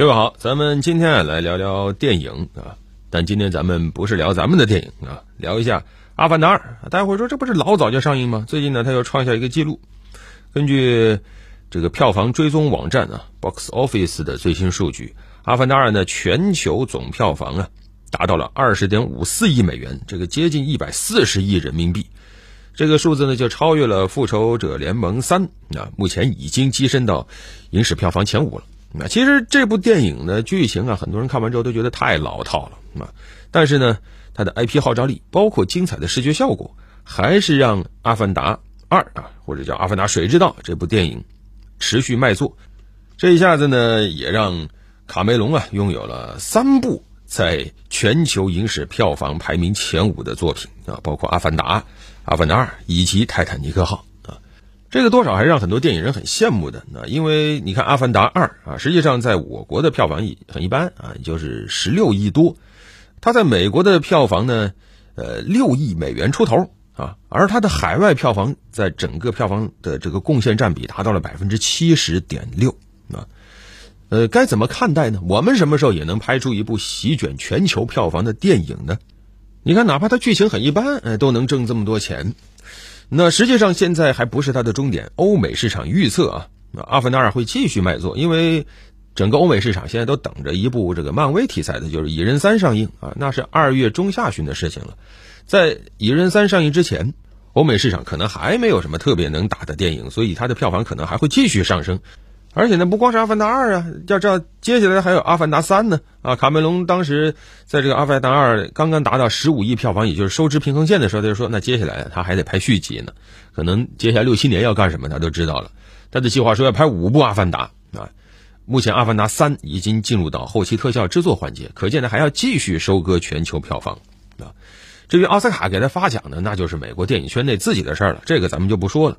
各位好，咱们今天啊来聊聊电影啊，但今天咱们不是聊咱们的电影啊，聊一下《阿凡达二》。大家会说这不是老早就上映吗？最近呢，它又创下一个记录。根据这个票房追踪网站啊，Box Office 的最新数据，《阿凡达二》呢全球总票房啊达到了二十点五四亿美元，这个接近一百四十亿人民币。这个数字呢就超越了《复仇者联盟三》啊，目前已经跻身到影史票房前五了。那其实这部电影的剧情啊，很多人看完之后都觉得太老套了啊。但是呢，它的 IP 号召力，包括精彩的视觉效果，还是让《阿凡达二》啊，或者叫《阿凡达：水之道》这部电影持续卖座。这一下子呢，也让卡梅隆啊拥有了三部在全球影史票房排名前五的作品啊，包括《阿凡达》、《阿凡达二》以及《泰坦尼克号》。这个多少还是让很多电影人很羡慕的那因为你看《阿凡达二》啊，实际上在我国的票房很一般啊，就是十六亿多，它在美国的票房呢，呃，六亿美元出头啊，而它的海外票房在整个票房的这个贡献占比达到了百分之七十点六啊，呃，该怎么看待呢？我们什么时候也能拍出一部席卷全球票房的电影呢？你看，哪怕它剧情很一般，哎，都能挣这么多钱。那实际上现在还不是它的终点。欧美市场预测啊，《阿凡达二》会继续卖座，因为整个欧美市场现在都等着一部这个漫威题材的，就是《蚁人三》上映啊，那是二月中下旬的事情了。在《蚁人三》上映之前，欧美市场可能还没有什么特别能打的电影，所以它的票房可能还会继续上升。而且呢，不光是《阿凡达二》啊，要知道接下来还有《阿凡达三》呢。啊，卡梅隆当时在这个《阿凡达二》刚刚达到十五亿票房，也就是收支平衡线的时候，他就说，那接下来他还得拍续集呢。可能接下来六七年要干什么，他都知道了。他的计划说要拍五部《阿凡达》啊。目前《阿凡达三》已经进入到后期特效制作环节，可见呢还要继续收割全球票房啊。至于奥斯卡给他发奖呢，那就是美国电影圈内自己的事儿了，这个咱们就不说了。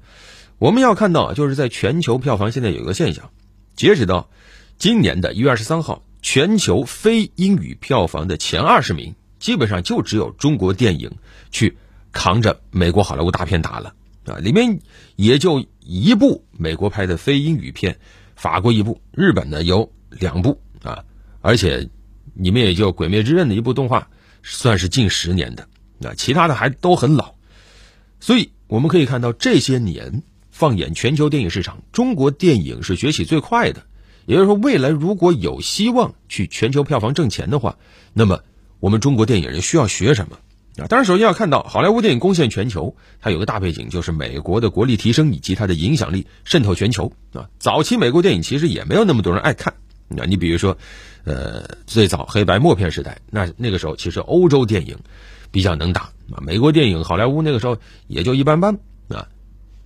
我们要看到，就是在全球票房现在有一个现象，截止到今年的一月二十三号，全球非英语票房的前二十名，基本上就只有中国电影去扛着美国好莱坞大片打了啊，里面也就一部美国拍的非英语片，法国一部，日本呢有两部啊，而且你们也就《鬼灭之刃》的一部动画算是近十年的，啊，其他的还都很老，所以我们可以看到这些年。放眼全球电影市场，中国电影是崛起最快的。也就是说，未来如果有希望去全球票房挣钱的话，那么我们中国电影人需要学什么啊？当然，首先要看到好莱坞电影攻陷全球，它有个大背景，就是美国的国力提升以及它的影响力渗透全球啊。早期美国电影其实也没有那么多人爱看啊。你比如说，呃，最早黑白默片时代，那那个时候其实欧洲电影比较能打，美国电影好莱坞那个时候也就一般般啊。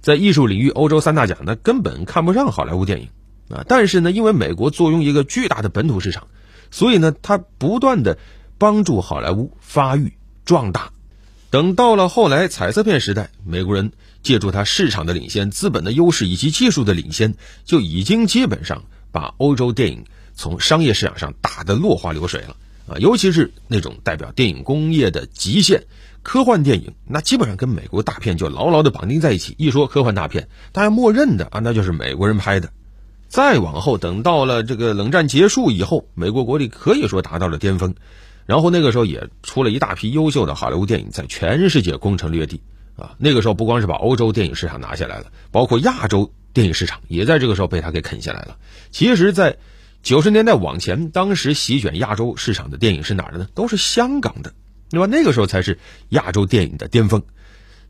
在艺术领域，欧洲三大奖呢根本看不上好莱坞电影，啊，但是呢，因为美国坐拥一个巨大的本土市场，所以呢，它不断的帮助好莱坞发育壮大。等到了后来彩色片时代，美国人借助它市场的领先、资本的优势以及技术的领先，就已经基本上把欧洲电影从商业市场上打得落花流水了，啊，尤其是那种代表电影工业的极限。科幻电影那基本上跟美国大片就牢牢的绑定在一起。一说科幻大片，大家默认的啊，那就是美国人拍的。再往后，等到了这个冷战结束以后，美国国力可以说达到了巅峰。然后那个时候也出了一大批优秀的好莱坞电影，在全世界攻城略地啊。那个时候不光是把欧洲电影市场拿下来了，包括亚洲电影市场也在这个时候被他给啃下来了。其实，在九十年代往前，当时席卷亚洲市场的电影是哪儿的呢？都是香港的。那么？那个时候才是亚洲电影的巅峰，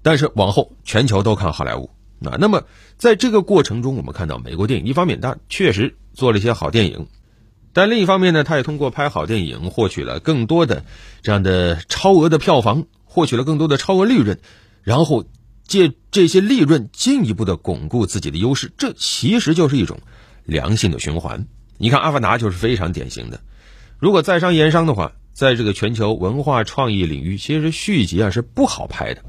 但是往后全球都看好莱坞啊。那么在这个过程中，我们看到美国电影一方面它确实做了一些好电影，但另一方面呢，它也通过拍好电影获取了更多的这样的超额的票房，获取了更多的超额利润，然后借这些利润进一步的巩固自己的优势。这其实就是一种良性的循环。你看《阿凡达》就是非常典型的。如果在商言商的话。在这个全球文化创意领域，其实续集啊是不好拍的，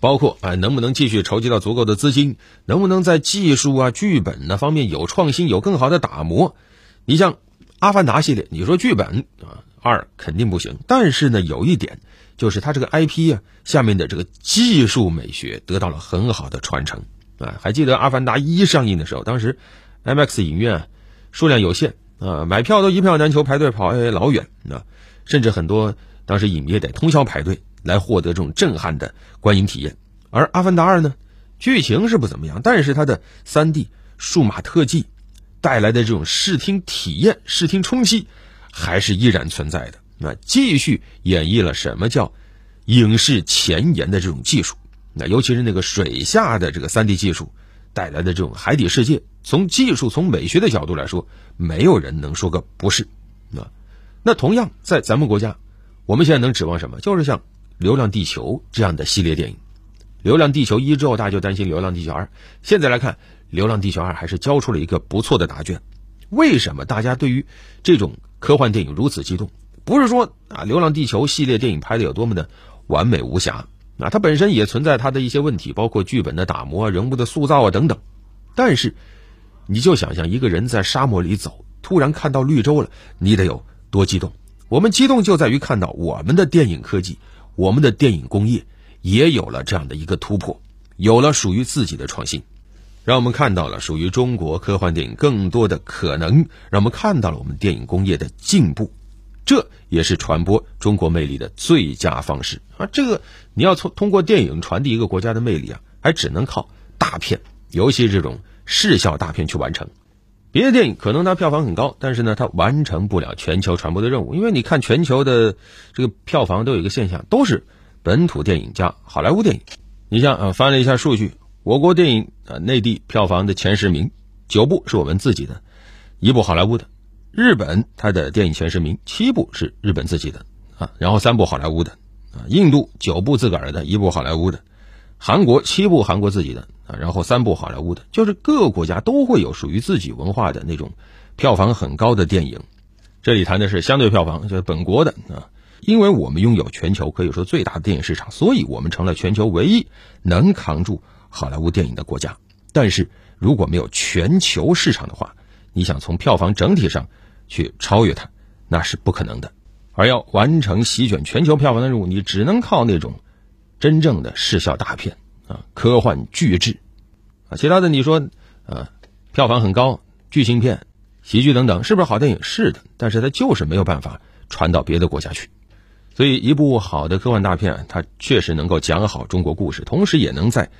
包括啊能不能继续筹集到足够的资金，能不能在技术啊、剧本那方面有创新、有更好的打磨。你像《阿凡达》系列，你说剧本啊二肯定不行，但是呢有一点就是它这个 IP 啊下面的这个技术美学得到了很好的传承啊。还记得《阿凡达一》上映的时候，当时 MX 影院数量有限。啊，买票都一票难求，排队跑哎老远啊，甚至很多当时影迷也得通宵排队来获得这种震撼的观影体验。而《阿凡达二》呢，剧情是不怎么样，但是它的三 D 数码特技带来的这种视听体验、视听冲击还是依然存在的。那继续演绎了什么叫影视前沿的这种技术，那尤其是那个水下的这个三 D 技术带来的这种海底世界，从技术、从美学的角度来说，没有人能说个不是。那那同样在咱们国家，我们现在能指望什么？就是像《流浪地球》这样的系列电影，《流浪地球一》之后，大家就担心《流浪地球二》。现在来看，《流浪地球二》还是交出了一个不错的答卷。为什么大家对于这种科幻电影如此激动？不是说啊，《流浪地球》系列电影拍的有多么的完美无瑕啊，它本身也存在它的一些问题，包括剧本的打磨、人物的塑造啊等等。但是，你就想象一个人在沙漠里走，突然看到绿洲了，你得有多激动？我们激动就在于看到我们的电影科技、我们的电影工业也有了这样的一个突破，有了属于自己的创新，让我们看到了属于中国科幻电影更多的可能，让我们看到了我们电影工业的进步。这也是传播中国魅力的最佳方式啊！这个你要从通过电影传递一个国家的魅力啊，还只能靠大片，尤其这种视效大片去完成。别的电影可能它票房很高，但是呢，它完成不了全球传播的任务。因为你看全球的这个票房都有一个现象，都是本土电影加好莱坞电影。你像啊，翻了一下数据，我国电影啊内地票房的前十名，九部是我们自己的，一部好莱坞的。日本它的电影前十名七部是日本自己的啊，然后三部好莱坞的啊，印度九部自个儿的，一部好莱坞的，韩国七部韩国自己的啊，然后三部好莱坞的，就是各个国家都会有属于自己文化的那种票房很高的电影。这里谈的是相对票房，就是本国的啊，因为我们拥有全球可以说最大的电影市场，所以我们成了全球唯一能扛住好莱坞电影的国家。但是如果没有全球市场的话，你想从票房整体上。去超越它，那是不可能的。而要完成席卷全球票房的任务，你只能靠那种真正的视效大片啊，科幻巨制啊。其他的你说，呃，票房很高，剧情片、喜剧等等，是不是好电影？是的，但是它就是没有办法传到别的国家去。所以，一部好的科幻大片，它确实能够讲好中国故事，同时也能在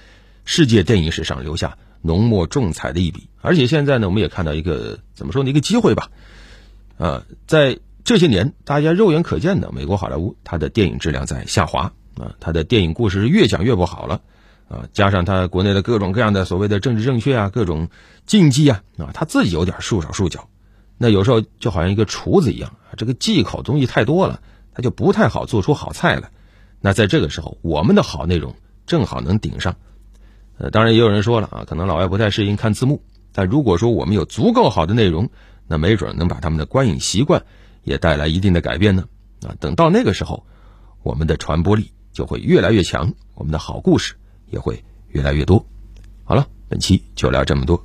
世界电影史上留下浓墨重彩的一笔。而且现在呢，我们也看到一个怎么说呢？一个机会吧。啊，在这些年，大家肉眼可见的，美国好莱坞它的电影质量在下滑啊，他的电影故事是越讲越不好了啊，加上他国内的各种各样的所谓的政治正确啊，各种禁忌啊啊，他自己有点束手束脚，那有时候就好像一个厨子一样，这个忌口东西太多了，他就不太好做出好菜了。那在这个时候，我们的好内容正好能顶上。呃，当然也有人说了啊，可能老外不太适应看字幕，但如果说我们有足够好的内容。那没准能把他们的观影习惯也带来一定的改变呢。啊，等到那个时候，我们的传播力就会越来越强，我们的好故事也会越来越多。好了，本期就聊这么多。